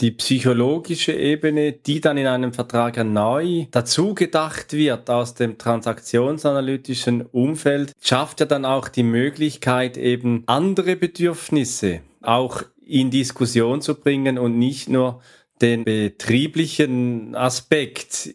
die psychologische Ebene, die dann in einem Vertrag neu dazu gedacht wird aus dem transaktionsanalytischen Umfeld, schafft ja dann auch die Möglichkeit, eben andere Bedürfnisse auch in Diskussion zu bringen und nicht nur den betrieblichen Aspekt.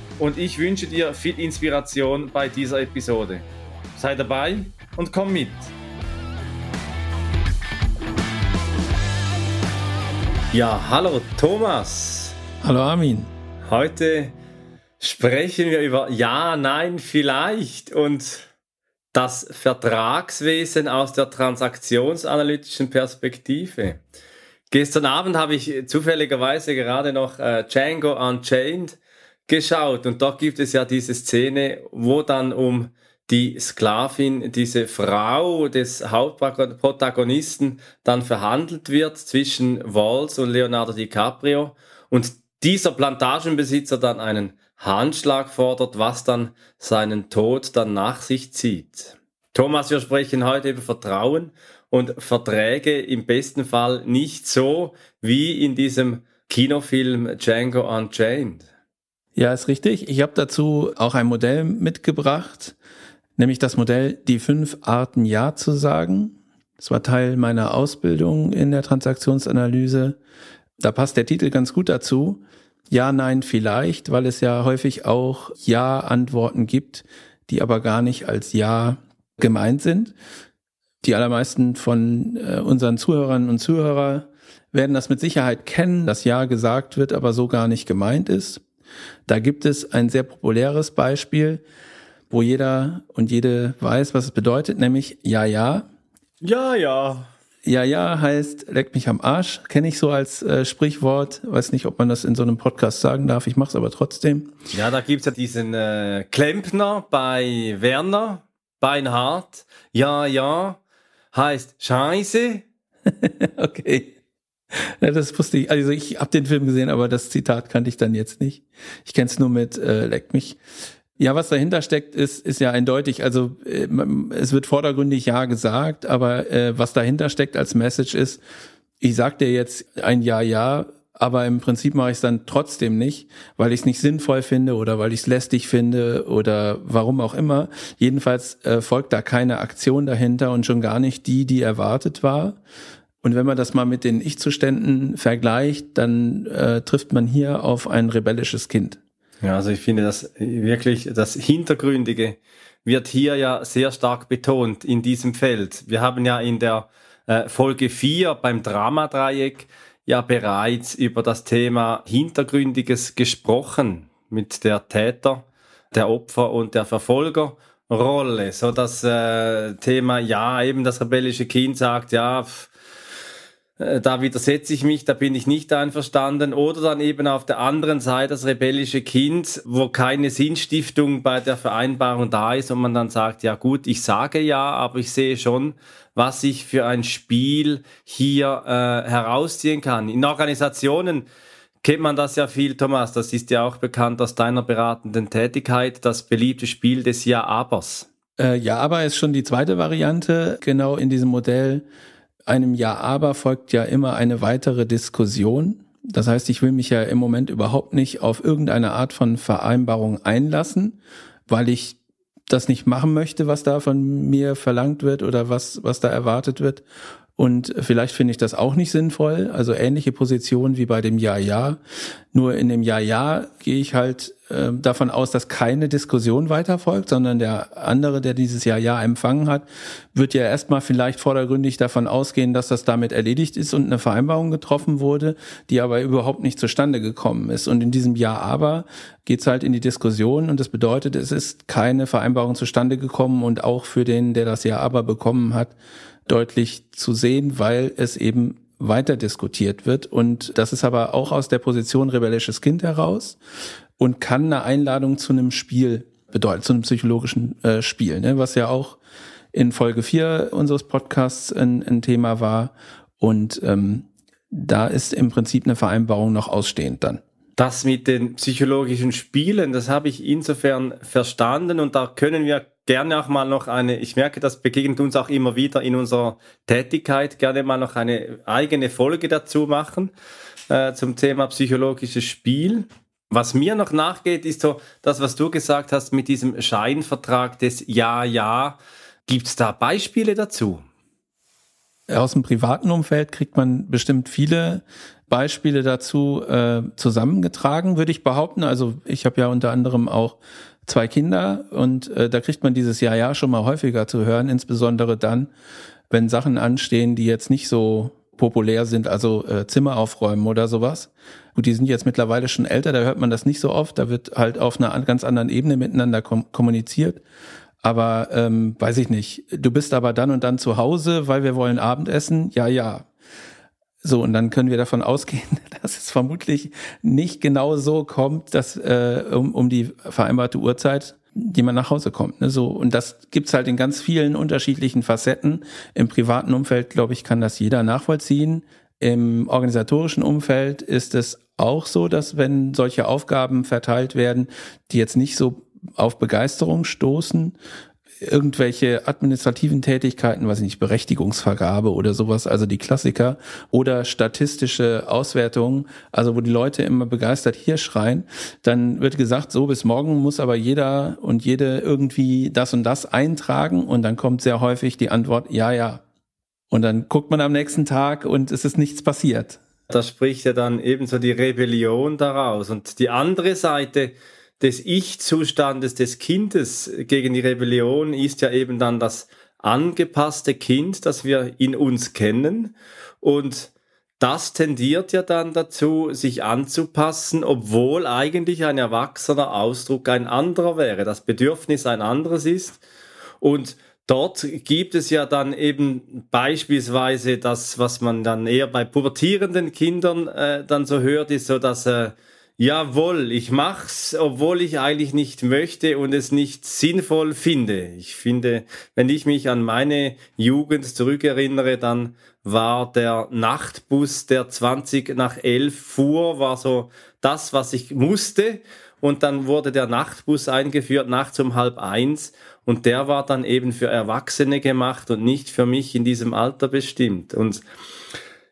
und ich wünsche dir viel Inspiration bei dieser Episode. Sei dabei und komm mit. Ja, hallo Thomas. Hallo Armin. Heute sprechen wir über Ja, Nein, vielleicht und das Vertragswesen aus der transaktionsanalytischen Perspektive. Gestern Abend habe ich zufälligerweise gerade noch äh, Django Unchained geschaut und dort gibt es ja diese Szene, wo dann um die Sklavin, diese Frau des Hauptprotagonisten dann verhandelt wird zwischen Walls und Leonardo DiCaprio und dieser Plantagenbesitzer dann einen Handschlag fordert, was dann seinen Tod dann nach sich zieht. Thomas, wir sprechen heute über Vertrauen und Verträge im besten Fall nicht so wie in diesem Kinofilm Django Unchained. Ja, ist richtig. Ich habe dazu auch ein Modell mitgebracht, nämlich das Modell Die fünf Arten Ja zu sagen. Das war Teil meiner Ausbildung in der Transaktionsanalyse. Da passt der Titel ganz gut dazu. Ja, nein, vielleicht, weil es ja häufig auch Ja-Antworten gibt, die aber gar nicht als Ja gemeint sind. Die allermeisten von äh, unseren Zuhörern und Zuhörer werden das mit Sicherheit kennen, dass Ja gesagt wird, aber so gar nicht gemeint ist. Da gibt es ein sehr populäres Beispiel, wo jeder und jede weiß, was es bedeutet, nämlich ja, ja. Ja, ja. Ja, ja heißt, leck mich am Arsch, kenne ich so als äh, Sprichwort. Weiß nicht, ob man das in so einem Podcast sagen darf, ich mache es aber trotzdem. Ja, da gibt's ja diesen äh, Klempner bei Werner Beinhardt. Ja, ja heißt Scheiße. okay. Ja, das wusste ich. Also ich habe den Film gesehen, aber das Zitat kannte ich dann jetzt nicht. Ich kenne es nur mit äh, Leck mich. Ja, was dahinter steckt, ist, ist ja eindeutig. Also äh, es wird vordergründig ja gesagt, aber äh, was dahinter steckt als Message ist, ich sag dir jetzt ein Ja, ja, aber im Prinzip mache ich es dann trotzdem nicht, weil ich es nicht sinnvoll finde oder weil ich es lästig finde oder warum auch immer. Jedenfalls äh, folgt da keine Aktion dahinter und schon gar nicht die, die erwartet war. Und wenn man das mal mit den Ich-Zuständen vergleicht, dann äh, trifft man hier auf ein rebellisches Kind. Ja, also ich finde das wirklich, das Hintergründige wird hier ja sehr stark betont in diesem Feld. Wir haben ja in der äh, Folge 4 beim Dramadreieck ja bereits über das Thema Hintergründiges gesprochen mit der Täter, der Opfer und der Verfolgerrolle. So das äh, Thema, ja, eben das rebellische Kind sagt, ja, pff, da widersetze ich mich, da bin ich nicht einverstanden. Oder dann eben auf der anderen Seite das rebellische Kind, wo keine Sinnstiftung bei der Vereinbarung da ist und man dann sagt, ja gut, ich sage ja, aber ich sehe schon, was ich für ein Spiel hier äh, herausziehen kann. In Organisationen kennt man das ja viel, Thomas, das ist ja auch bekannt aus deiner beratenden Tätigkeit, das beliebte Spiel des Ja-Abers. Äh, Ja-Aber ist schon die zweite Variante, genau in diesem Modell einem Ja, aber folgt ja immer eine weitere Diskussion. Das heißt, ich will mich ja im Moment überhaupt nicht auf irgendeine Art von Vereinbarung einlassen, weil ich das nicht machen möchte, was da von mir verlangt wird oder was, was da erwartet wird. Und vielleicht finde ich das auch nicht sinnvoll. Also ähnliche Position wie bei dem Ja-Ja. Nur in dem Ja-Ja gehe ich halt äh, davon aus, dass keine Diskussion weiterfolgt, sondern der andere, der dieses Ja-Ja empfangen hat, wird ja erstmal vielleicht vordergründig davon ausgehen, dass das damit erledigt ist und eine Vereinbarung getroffen wurde, die aber überhaupt nicht zustande gekommen ist. Und in diesem Ja-Aber geht's halt in die Diskussion und das bedeutet, es ist keine Vereinbarung zustande gekommen und auch für den, der das Ja-Aber bekommen hat, deutlich zu sehen, weil es eben weiter diskutiert wird. Und das ist aber auch aus der Position rebellisches Kind heraus und kann eine Einladung zu einem Spiel bedeuten, zu einem psychologischen äh, Spiel, ne? was ja auch in Folge 4 unseres Podcasts ein, ein Thema war. Und ähm, da ist im Prinzip eine Vereinbarung noch ausstehend dann. Das mit den psychologischen Spielen, das habe ich insofern verstanden und da können wir gerne auch mal noch eine, ich merke, das begegnet uns auch immer wieder in unserer Tätigkeit, gerne mal noch eine eigene Folge dazu machen äh, zum Thema psychologisches Spiel. Was mir noch nachgeht, ist so das, was du gesagt hast mit diesem Scheinvertrag des Ja-Ja. Gibt es da Beispiele dazu? Aus dem privaten Umfeld kriegt man bestimmt viele Beispiele dazu äh, zusammengetragen, würde ich behaupten. Also ich habe ja unter anderem auch zwei Kinder und äh, da kriegt man dieses Ja ja schon mal häufiger zu hören, insbesondere dann, wenn Sachen anstehen, die jetzt nicht so populär sind, also äh, Zimmer aufräumen oder sowas. Gut, die sind jetzt mittlerweile schon älter, da hört man das nicht so oft, da wird halt auf einer ganz anderen Ebene miteinander kom kommuniziert. Aber ähm, weiß ich nicht, du bist aber dann und dann zu Hause, weil wir wollen Abendessen, ja, ja. So, und dann können wir davon ausgehen, dass es vermutlich nicht genau so kommt, dass äh, um, um die vereinbarte Uhrzeit die man nach Hause kommt. Ne? So, und das gibt's halt in ganz vielen unterschiedlichen Facetten. Im privaten Umfeld, glaube ich, kann das jeder nachvollziehen. Im organisatorischen Umfeld ist es auch so, dass wenn solche Aufgaben verteilt werden, die jetzt nicht so auf Begeisterung stoßen, irgendwelche administrativen Tätigkeiten, weiß ich nicht, Berechtigungsvergabe oder sowas, also die Klassiker oder statistische Auswertungen, also wo die Leute immer begeistert hier schreien, dann wird gesagt, so bis morgen muss aber jeder und jede irgendwie das und das eintragen und dann kommt sehr häufig die Antwort, ja, ja. Und dann guckt man am nächsten Tag und es ist nichts passiert. Da spricht ja dann ebenso die Rebellion daraus. Und die andere Seite, des Ich-Zustandes des Kindes gegen die Rebellion ist ja eben dann das angepasste Kind, das wir in uns kennen. Und das tendiert ja dann dazu, sich anzupassen, obwohl eigentlich ein erwachsener Ausdruck ein anderer wäre, das Bedürfnis ein anderes ist. Und dort gibt es ja dann eben beispielsweise das, was man dann eher bei pubertierenden Kindern äh, dann so hört, ist so, dass äh, Jawohl, ich mach's, obwohl ich eigentlich nicht möchte und es nicht sinnvoll finde. Ich finde, wenn ich mich an meine Jugend zurückerinnere, dann war der Nachtbus, der 20 nach 11 fuhr, war so das, was ich musste. Und dann wurde der Nachtbus eingeführt nachts um halb eins. Und der war dann eben für Erwachsene gemacht und nicht für mich in diesem Alter bestimmt. Und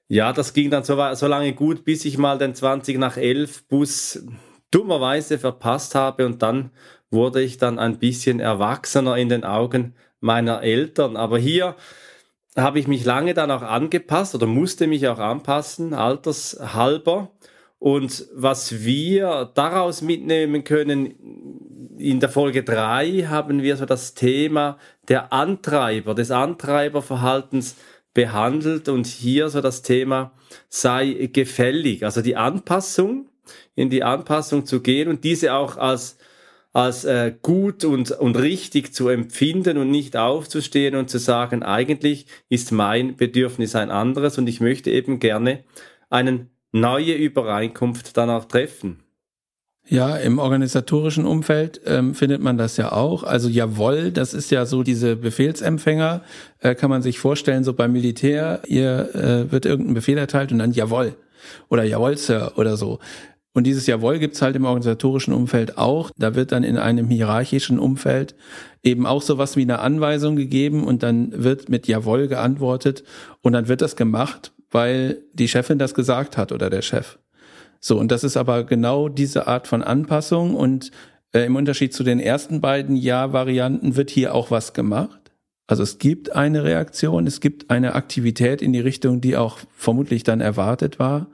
ja, das ging dann so, so lange gut, bis ich mal den 20 nach 11 Bus dummerweise verpasst habe und dann wurde ich dann ein bisschen erwachsener in den Augen meiner Eltern. Aber hier habe ich mich lange dann auch angepasst oder musste mich auch anpassen, altershalber. Und was wir daraus mitnehmen können, in der Folge drei haben wir so das Thema der Antreiber, des Antreiberverhaltens behandelt und hier so das Thema sei gefällig, also die Anpassung, in die Anpassung zu gehen und diese auch als als äh, gut und, und richtig zu empfinden und nicht aufzustehen und zu sagen, eigentlich ist mein Bedürfnis ein anderes und ich möchte eben gerne eine neue Übereinkunft dann auch treffen. Ja, im organisatorischen Umfeld ähm, findet man das ja auch. Also jawohl, das ist ja so diese Befehlsempfänger, äh, kann man sich vorstellen, so beim Militär, ihr äh, wird irgendein Befehl erteilt und dann jawohl oder jawohl, Sir oder so. Und dieses Jawohl gibt's halt im organisatorischen Umfeld auch. Da wird dann in einem hierarchischen Umfeld eben auch sowas wie eine Anweisung gegeben und dann wird mit Jawohl geantwortet und dann wird das gemacht, weil die Chefin das gesagt hat oder der Chef. So, und das ist aber genau diese Art von Anpassung und äh, im Unterschied zu den ersten beiden Ja-Varianten wird hier auch was gemacht. Also es gibt eine Reaktion, es gibt eine Aktivität in die Richtung, die auch vermutlich dann erwartet war.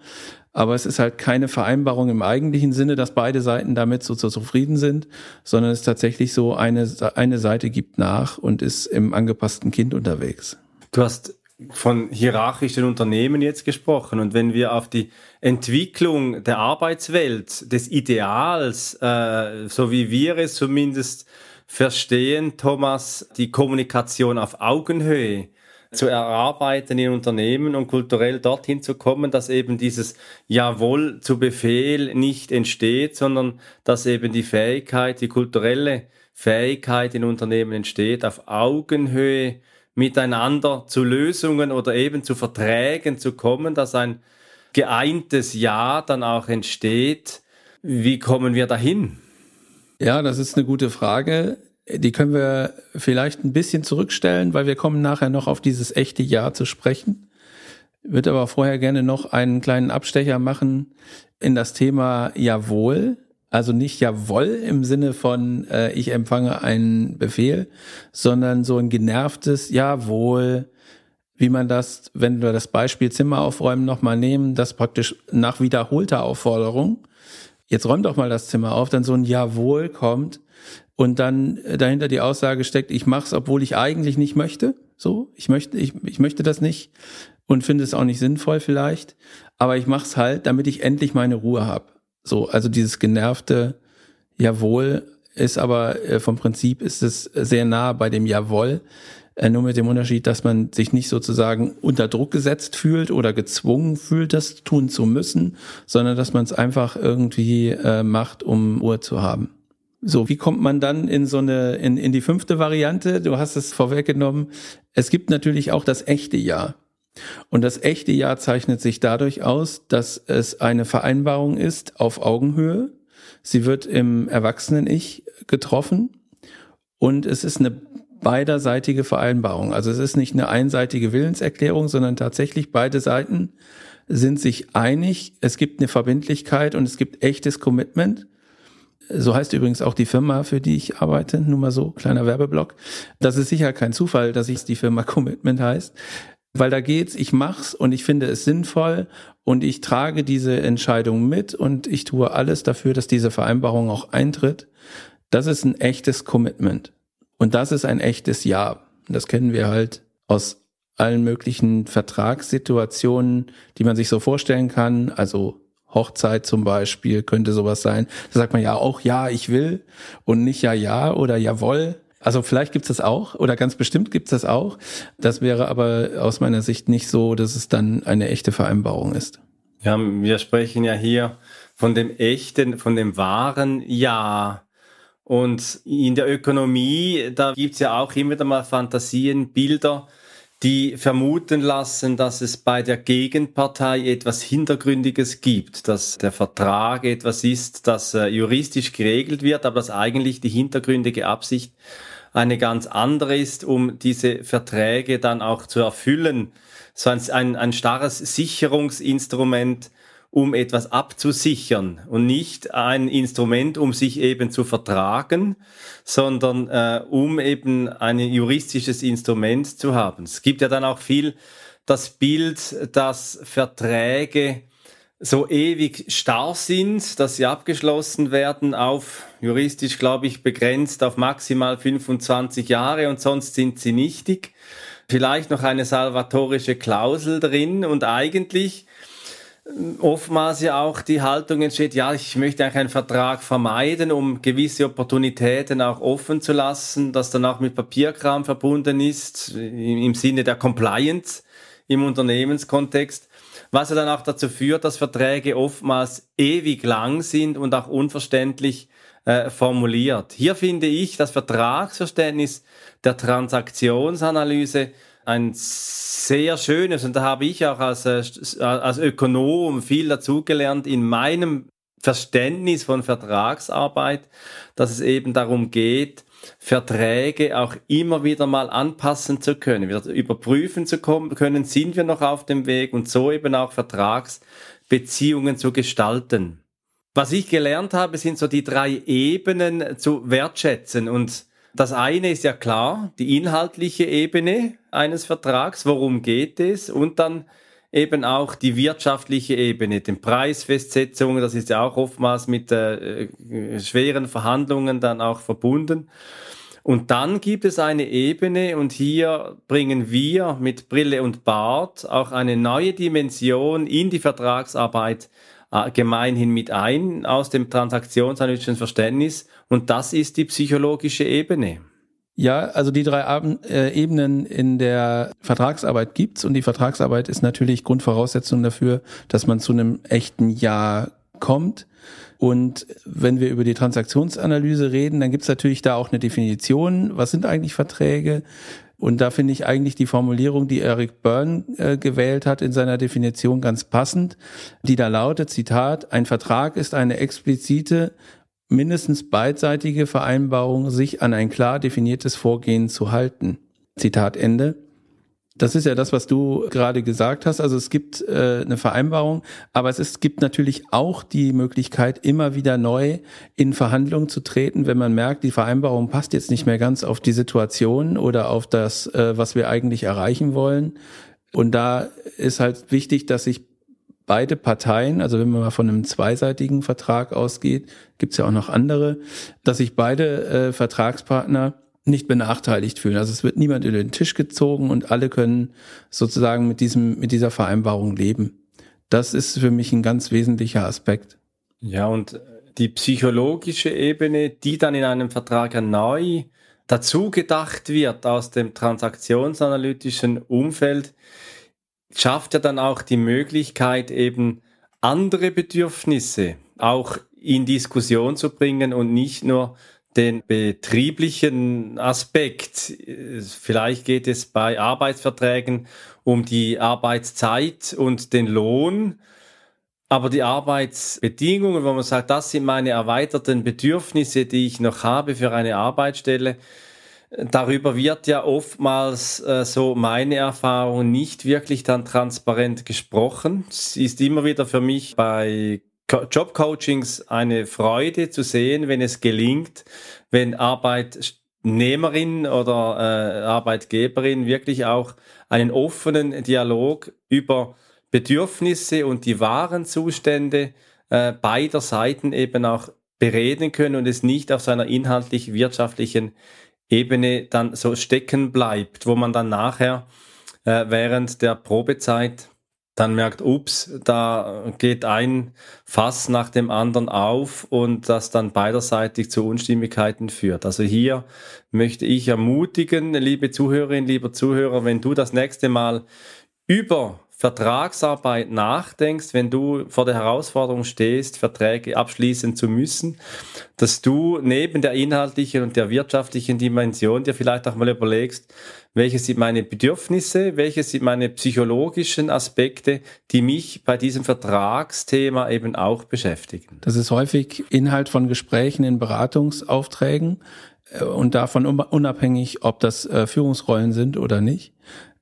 Aber es ist halt keine Vereinbarung im eigentlichen Sinne, dass beide Seiten damit so, zufrieden sind, sondern es ist tatsächlich so, eine, eine Seite gibt nach und ist im angepassten Kind unterwegs. Du hast von hierarchischen Unternehmen jetzt gesprochen. Und wenn wir auf die Entwicklung der Arbeitswelt, des Ideals, äh, so wie wir es zumindest verstehen, Thomas, die Kommunikation auf Augenhöhe, zu erarbeiten in Unternehmen und kulturell dorthin zu kommen, dass eben dieses Jawohl zu Befehl nicht entsteht, sondern dass eben die Fähigkeit, die kulturelle Fähigkeit in Unternehmen entsteht, auf Augenhöhe miteinander zu Lösungen oder eben zu Verträgen zu kommen, dass ein geeintes Ja dann auch entsteht. Wie kommen wir dahin? Ja, das ist eine gute Frage. Die können wir vielleicht ein bisschen zurückstellen, weil wir kommen nachher noch auf dieses echte Ja zu sprechen. Ich würde aber vorher gerne noch einen kleinen Abstecher machen in das Thema Jawohl. Also nicht Jawohl im Sinne von äh, ich empfange einen Befehl, sondern so ein genervtes Jawohl, wie man das, wenn wir das Beispiel Zimmer aufräumen nochmal nehmen, das praktisch nach wiederholter Aufforderung, jetzt räum doch mal das Zimmer auf, dann so ein Jawohl kommt, und dann äh, dahinter die Aussage steckt, ich mache es, obwohl ich eigentlich nicht möchte. So, ich möchte, ich, ich möchte das nicht und finde es auch nicht sinnvoll vielleicht, aber ich mache es halt, damit ich endlich meine Ruhe habe. So, also dieses genervte Jawohl ist aber äh, vom Prinzip ist es sehr nah bei dem Jawohl, äh, nur mit dem Unterschied, dass man sich nicht sozusagen unter Druck gesetzt fühlt oder gezwungen fühlt, das tun zu müssen, sondern dass man es einfach irgendwie äh, macht, um Ruhe zu haben. So, wie kommt man dann in so eine, in, in die fünfte Variante? Du hast es vorweggenommen. Es gibt natürlich auch das echte Ja. Und das echte Ja zeichnet sich dadurch aus, dass es eine Vereinbarung ist auf Augenhöhe. Sie wird im Erwachsenen-Ich getroffen und es ist eine beiderseitige Vereinbarung. Also es ist nicht eine einseitige Willenserklärung, sondern tatsächlich beide Seiten sind sich einig. Es gibt eine Verbindlichkeit und es gibt echtes Commitment. So heißt übrigens auch die Firma, für die ich arbeite, nur mal so, kleiner Werbeblock. Das ist sicher kein Zufall, dass ich die Firma Commitment heißt, weil da geht's, ich mach's und ich finde es sinnvoll und ich trage diese Entscheidung mit und ich tue alles dafür, dass diese Vereinbarung auch eintritt. Das ist ein echtes Commitment. Und das ist ein echtes Ja. Das kennen wir halt aus allen möglichen Vertragssituationen, die man sich so vorstellen kann. Also Hochzeit zum Beispiel könnte sowas sein. Da sagt man ja auch ja, ich will und nicht ja, ja oder jawoll. Also vielleicht gibt's das auch oder ganz bestimmt gibt's das auch. Das wäre aber aus meiner Sicht nicht so, dass es dann eine echte Vereinbarung ist. Ja, wir sprechen ja hier von dem echten, von dem wahren Ja. Und in der Ökonomie, da gibt's ja auch immer wieder mal Fantasien, Bilder, die vermuten lassen, dass es bei der Gegenpartei etwas Hintergründiges gibt, dass der Vertrag etwas ist, das äh, juristisch geregelt wird, aber dass eigentlich die hintergründige Absicht eine ganz andere ist, um diese Verträge dann auch zu erfüllen. So ein, ein, ein starres Sicherungsinstrument, um etwas abzusichern und nicht ein Instrument, um sich eben zu vertragen, sondern äh, um eben ein juristisches Instrument zu haben. Es gibt ja dann auch viel das Bild, dass Verträge so ewig starr sind, dass sie abgeschlossen werden auf juristisch, glaube ich, begrenzt auf maximal 25 Jahre und sonst sind sie nichtig. Vielleicht noch eine salvatorische Klausel drin und eigentlich oftmals ja auch die Haltung entsteht, ja, ich möchte eigentlich einen Vertrag vermeiden, um gewisse Opportunitäten auch offen zu lassen, das dann auch mit Papierkram verbunden ist, im Sinne der Compliance im Unternehmenskontext, was ja dann auch dazu führt, dass Verträge oftmals ewig lang sind und auch unverständlich äh, formuliert. Hier finde ich das Vertragsverständnis der Transaktionsanalyse ein sehr schönes und da habe ich auch als, äh, als Ökonom viel dazugelernt in meinem Verständnis von Vertragsarbeit, dass es eben darum geht, Verträge auch immer wieder mal anpassen zu können, wieder überprüfen zu können, sind wir noch auf dem Weg und so eben auch Vertragsbeziehungen zu gestalten. Was ich gelernt habe, sind so die drei Ebenen zu wertschätzen und das eine ist ja klar, die inhaltliche Ebene eines Vertrags, worum geht es und dann eben auch die wirtschaftliche Ebene, den Preisfestsetzungen, das ist ja auch oftmals mit äh, schweren Verhandlungen dann auch verbunden. Und dann gibt es eine Ebene und hier bringen wir mit Brille und Bart auch eine neue Dimension in die Vertragsarbeit äh, gemeinhin mit ein aus dem transaktionsanalytischen Verständnis und das ist die psychologische Ebene. Ja, also die drei äh, Ebenen in der Vertragsarbeit gibt's und die Vertragsarbeit ist natürlich Grundvoraussetzung dafür, dass man zu einem echten Ja kommt. Und wenn wir über die Transaktionsanalyse reden, dann gibt's natürlich da auch eine Definition. Was sind eigentlich Verträge? Und da finde ich eigentlich die Formulierung, die Eric Byrne äh, gewählt hat in seiner Definition ganz passend, die da lautet, Zitat, ein Vertrag ist eine explizite mindestens beidseitige Vereinbarung, sich an ein klar definiertes Vorgehen zu halten. Zitat Ende. Das ist ja das, was du gerade gesagt hast. Also es gibt äh, eine Vereinbarung, aber es ist, gibt natürlich auch die Möglichkeit, immer wieder neu in Verhandlungen zu treten, wenn man merkt, die Vereinbarung passt jetzt nicht mehr ganz auf die Situation oder auf das, äh, was wir eigentlich erreichen wollen. Und da ist halt wichtig, dass sich beide Parteien, also wenn man mal von einem zweiseitigen Vertrag ausgeht, gibt es ja auch noch andere, dass sich beide äh, Vertragspartner nicht benachteiligt fühlen. Also es wird niemand über den Tisch gezogen und alle können sozusagen mit diesem, mit dieser Vereinbarung leben. Das ist für mich ein ganz wesentlicher Aspekt. Ja, und die psychologische Ebene, die dann in einem Vertrag neu dazu gedacht wird aus dem transaktionsanalytischen Umfeld, schafft ja dann auch die Möglichkeit, eben andere Bedürfnisse auch in Diskussion zu bringen und nicht nur den betrieblichen Aspekt. Vielleicht geht es bei Arbeitsverträgen um die Arbeitszeit und den Lohn, aber die Arbeitsbedingungen, wo man sagt, das sind meine erweiterten Bedürfnisse, die ich noch habe für eine Arbeitsstelle, darüber wird ja oftmals äh, so meine Erfahrung nicht wirklich dann transparent gesprochen. Es ist immer wieder für mich bei Jobcoachings eine Freude zu sehen, wenn es gelingt, wenn Arbeitnehmerin oder äh, Arbeitgeberin wirklich auch einen offenen Dialog über Bedürfnisse und die wahren Zustände äh, beider Seiten eben auch bereden können und es nicht auf seiner inhaltlich wirtschaftlichen Ebene dann so stecken bleibt, wo man dann nachher äh, während der Probezeit dann merkt, ups, da geht ein Fass nach dem anderen auf und das dann beiderseitig zu Unstimmigkeiten führt. Also hier möchte ich ermutigen, liebe Zuhörerinnen, lieber Zuhörer, wenn du das nächste Mal über Vertragsarbeit nachdenkst, wenn du vor der Herausforderung stehst, Verträge abschließen zu müssen, dass du neben der inhaltlichen und der wirtschaftlichen Dimension dir vielleicht auch mal überlegst, welche sind meine Bedürfnisse, welche sind meine psychologischen Aspekte, die mich bei diesem Vertragsthema eben auch beschäftigen. Das ist häufig Inhalt von Gesprächen in Beratungsaufträgen äh, und davon unabhängig, ob das äh, Führungsrollen sind oder nicht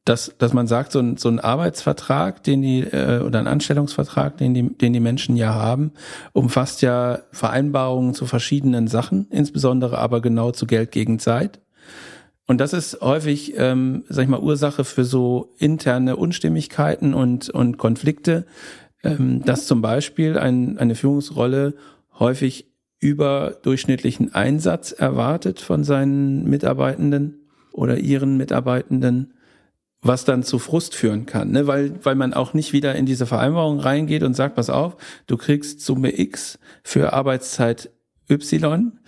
dass, dass man sagt, so ein, so ein Arbeitsvertrag, den die, äh, oder ein Anstellungsvertrag, den die, den die Menschen ja haben, umfasst ja Vereinbarungen zu verschiedenen Sachen, insbesondere aber genau zu Geld gegen Zeit. Und das ist häufig, ähm, sag ich mal, Ursache für so interne Unstimmigkeiten und, und Konflikte, ähm, dass zum Beispiel ein, eine Führungsrolle häufig überdurchschnittlichen Einsatz erwartet von seinen Mitarbeitenden oder ihren Mitarbeitenden was dann zu Frust führen kann, ne? weil, weil man auch nicht wieder in diese Vereinbarung reingeht und sagt, pass auf, du kriegst Summe X für Arbeitszeit Y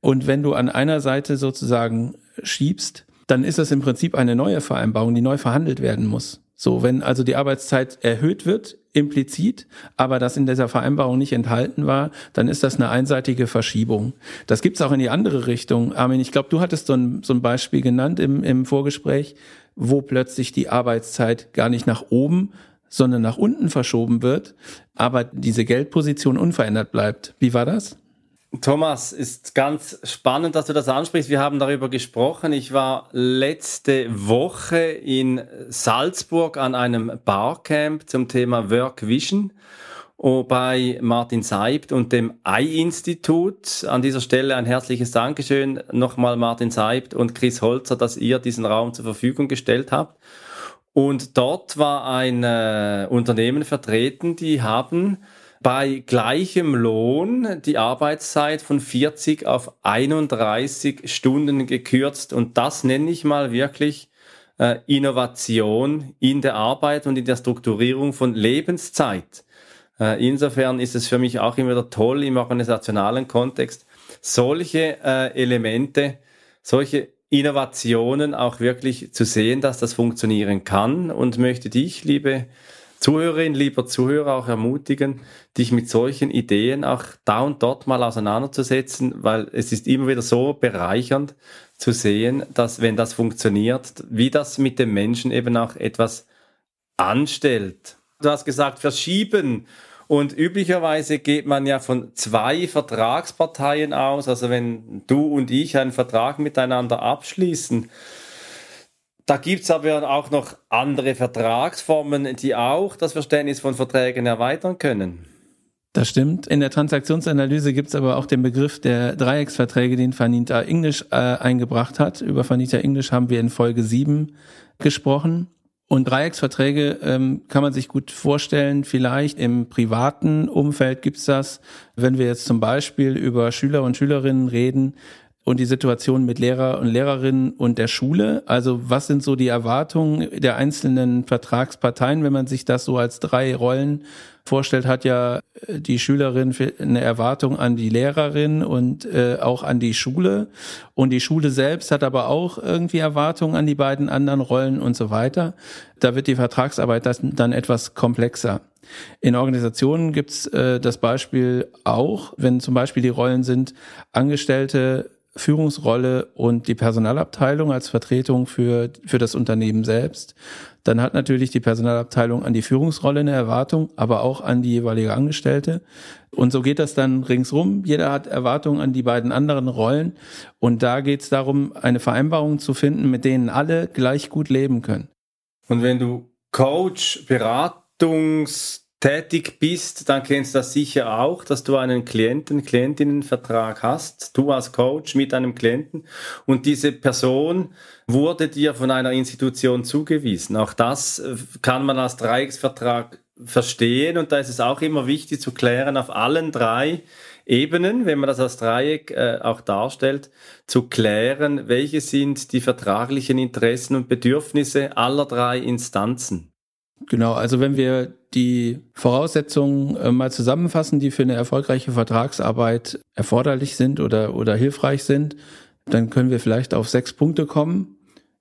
und wenn du an einer Seite sozusagen schiebst, dann ist das im Prinzip eine neue Vereinbarung, die neu verhandelt werden muss. So, wenn also die Arbeitszeit erhöht wird, implizit, aber das in dieser Vereinbarung nicht enthalten war, dann ist das eine einseitige Verschiebung. Das gibt's auch in die andere Richtung. Armin, ich glaube, du hattest so ein, so ein Beispiel genannt im, im Vorgespräch, wo plötzlich die Arbeitszeit gar nicht nach oben, sondern nach unten verschoben wird, aber diese Geldposition unverändert bleibt. Wie war das? Thomas, ist ganz spannend, dass du das ansprichst. Wir haben darüber gesprochen. Ich war letzte Woche in Salzburg an einem Barcamp zum Thema Work Vision bei Martin Seibt und dem Ei-Institut. An dieser Stelle ein herzliches Dankeschön nochmal Martin Seibt und Chris Holzer, dass ihr diesen Raum zur Verfügung gestellt habt. Und dort war ein äh, Unternehmen vertreten, die haben bei gleichem Lohn die Arbeitszeit von 40 auf 31 Stunden gekürzt. Und das nenne ich mal wirklich äh, Innovation in der Arbeit und in der Strukturierung von Lebenszeit. Äh, insofern ist es für mich auch immer wieder toll im organisationalen Kontext, solche äh, Elemente, solche Innovationen auch wirklich zu sehen, dass das funktionieren kann und möchte dich, liebe Zuhörerin, lieber Zuhörer, auch ermutigen, dich mit solchen Ideen auch da und dort mal auseinanderzusetzen, weil es ist immer wieder so bereichernd zu sehen, dass wenn das funktioniert, wie das mit dem Menschen eben auch etwas anstellt. Du hast gesagt, verschieben. Und üblicherweise geht man ja von zwei Vertragsparteien aus. Also wenn du und ich einen Vertrag miteinander abschließen, da gibt's aber auch noch andere Vertragsformen, die auch das Verständnis von Verträgen erweitern können. Das stimmt. In der Transaktionsanalyse gibt's aber auch den Begriff der Dreiecksverträge, den Vanita English äh, eingebracht hat. Über Vanita English haben wir in Folge 7 gesprochen. Und Dreiecksverträge ähm, kann man sich gut vorstellen, vielleicht im privaten Umfeld gibt's das. Wenn wir jetzt zum Beispiel über Schüler und Schülerinnen reden, und die Situation mit Lehrer und Lehrerinnen und der Schule? Also was sind so die Erwartungen der einzelnen Vertragsparteien, wenn man sich das so als drei Rollen vorstellt, hat ja äh, die Schülerin eine Erwartung an die Lehrerin und äh, auch an die Schule. Und die Schule selbst hat aber auch irgendwie Erwartungen an die beiden anderen Rollen und so weiter. Da wird die Vertragsarbeit dann etwas komplexer. In Organisationen gibt's äh, das Beispiel auch, wenn zum Beispiel die Rollen sind, Angestellte Führungsrolle und die Personalabteilung als Vertretung für, für das Unternehmen selbst. Dann hat natürlich die Personalabteilung an die Führungsrolle eine Erwartung, aber auch an die jeweilige Angestellte. Und so geht das dann ringsrum. Jeder hat Erwartungen an die beiden anderen Rollen. Und da geht es darum, eine Vereinbarung zu finden, mit denen alle gleich gut leben können. Und wenn du Coach, Beratungs, tätig bist, dann kennst du das sicher auch, dass du einen Klienten, Klientinnenvertrag hast, du als Coach mit einem Klienten und diese Person wurde dir von einer Institution zugewiesen. Auch das äh, kann man als Dreiecksvertrag verstehen und da ist es auch immer wichtig zu klären auf allen drei Ebenen, wenn man das als Dreieck äh, auch darstellt, zu klären, welche sind die vertraglichen Interessen und Bedürfnisse aller drei Instanzen. Genau, also wenn wir die Voraussetzungen äh, mal zusammenfassen, die für eine erfolgreiche Vertragsarbeit erforderlich sind oder, oder hilfreich sind, dann können wir vielleicht auf sechs Punkte kommen.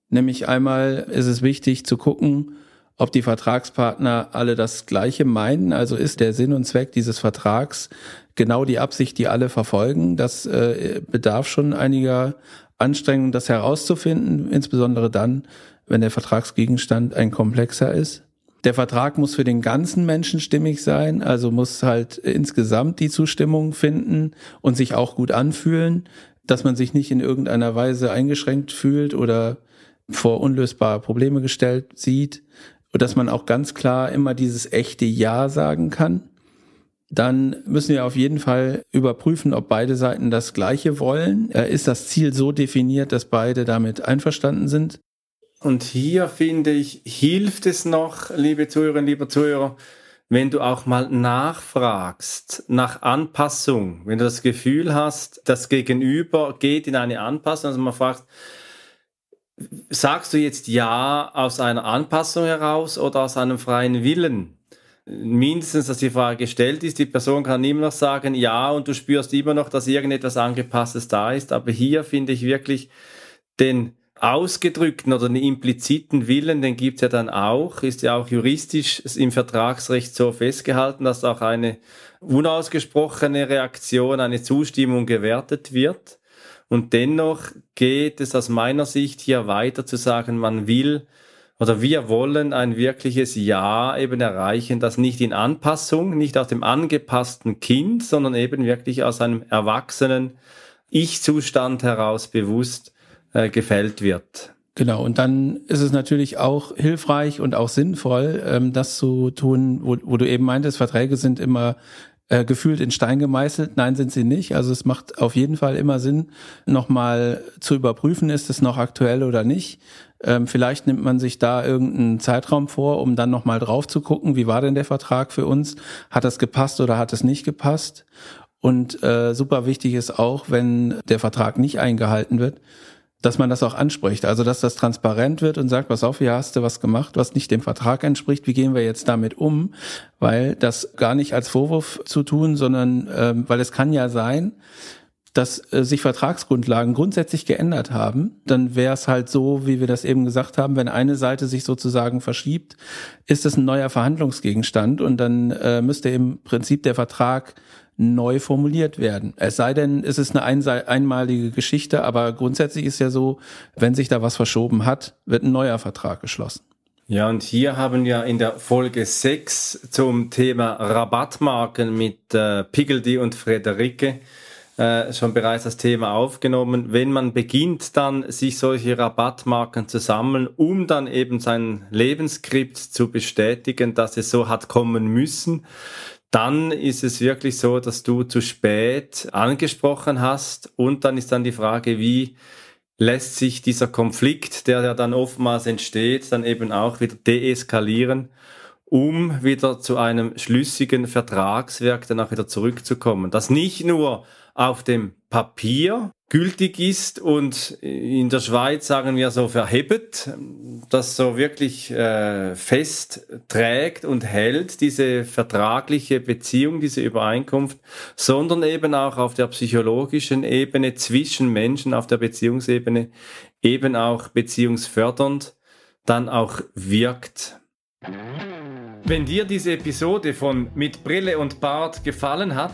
Nämlich einmal ist es wichtig zu gucken, ob die Vertragspartner alle das Gleiche meinen. Also ist der Sinn und Zweck dieses Vertrags genau die Absicht, die alle verfolgen. Das äh, bedarf schon einiger Anstrengung, das herauszufinden, insbesondere dann, wenn der Vertragsgegenstand ein komplexer ist. Der Vertrag muss für den ganzen Menschen stimmig sein, also muss halt insgesamt die Zustimmung finden und sich auch gut anfühlen, dass man sich nicht in irgendeiner Weise eingeschränkt fühlt oder vor unlösbare Probleme gestellt sieht und dass man auch ganz klar immer dieses echte Ja sagen kann. Dann müssen wir auf jeden Fall überprüfen, ob beide Seiten das Gleiche wollen. Ist das Ziel so definiert, dass beide damit einverstanden sind? Und hier finde ich, hilft es noch, liebe Zuhörerinnen, lieber Zuhörer, wenn du auch mal nachfragst nach Anpassung, wenn du das Gefühl hast, das Gegenüber geht in eine Anpassung, also man fragt, sagst du jetzt Ja aus einer Anpassung heraus oder aus einem freien Willen? Mindestens, dass die Frage gestellt ist, die Person kann immer noch sagen Ja und du spürst immer noch, dass irgendetwas Angepasstes da ist, aber hier finde ich wirklich den ausgedrückten oder einen impliziten Willen, den gibt's ja dann auch, ist ja auch juristisch im Vertragsrecht so festgehalten, dass auch eine unausgesprochene Reaktion, eine Zustimmung gewertet wird. Und dennoch geht es aus meiner Sicht hier weiter zu sagen, man will oder wir wollen ein wirkliches Ja eben erreichen, das nicht in Anpassung, nicht aus dem angepassten Kind, sondern eben wirklich aus einem erwachsenen Ich-Zustand heraus bewusst äh, gefällt wird. Genau, und dann ist es natürlich auch hilfreich und auch sinnvoll, ähm, das zu tun, wo, wo du eben meintest, Verträge sind immer äh, gefühlt in Stein gemeißelt. Nein, sind sie nicht. Also es macht auf jeden Fall immer Sinn, nochmal zu überprüfen, ist es noch aktuell oder nicht. Ähm, vielleicht nimmt man sich da irgendeinen Zeitraum vor, um dann nochmal drauf zu gucken, wie war denn der Vertrag für uns? Hat das gepasst oder hat es nicht gepasst? Und äh, super wichtig ist auch, wenn der Vertrag nicht eingehalten wird, dass man das auch anspricht. Also, dass das transparent wird und sagt, pass auf, hier hast du was gemacht, was nicht dem Vertrag entspricht. Wie gehen wir jetzt damit um? Weil das gar nicht als Vorwurf zu tun, sondern ähm, weil es kann ja sein, dass äh, sich Vertragsgrundlagen grundsätzlich geändert haben, dann wäre es halt so, wie wir das eben gesagt haben, wenn eine Seite sich sozusagen verschiebt, ist es ein neuer Verhandlungsgegenstand und dann äh, müsste im Prinzip der Vertrag neu formuliert werden. Es sei denn, es ist eine einmalige Geschichte, aber grundsätzlich ist ja so, wenn sich da was verschoben hat, wird ein neuer Vertrag geschlossen. Ja, und hier haben wir in der Folge 6 zum Thema Rabattmarken mit äh, Piggledy und Frederike äh, schon bereits das Thema aufgenommen. Wenn man beginnt dann, sich solche Rabattmarken zu sammeln, um dann eben sein Lebensskript zu bestätigen, dass es so hat kommen müssen, dann ist es wirklich so, dass du zu spät angesprochen hast und dann ist dann die Frage, wie lässt sich dieser Konflikt, der ja dann oftmals entsteht, dann eben auch wieder deeskalieren, um wieder zu einem schlüssigen Vertragswerk dann auch wieder zurückzukommen. Das nicht nur auf dem Papier gültig ist und in der Schweiz sagen wir so verhebt, das so wirklich äh, fest trägt und hält, diese vertragliche Beziehung, diese Übereinkunft, sondern eben auch auf der psychologischen Ebene zwischen Menschen, auf der Beziehungsebene, eben auch beziehungsfördernd, dann auch wirkt. Wenn dir diese Episode von Mit Brille und Bart gefallen hat,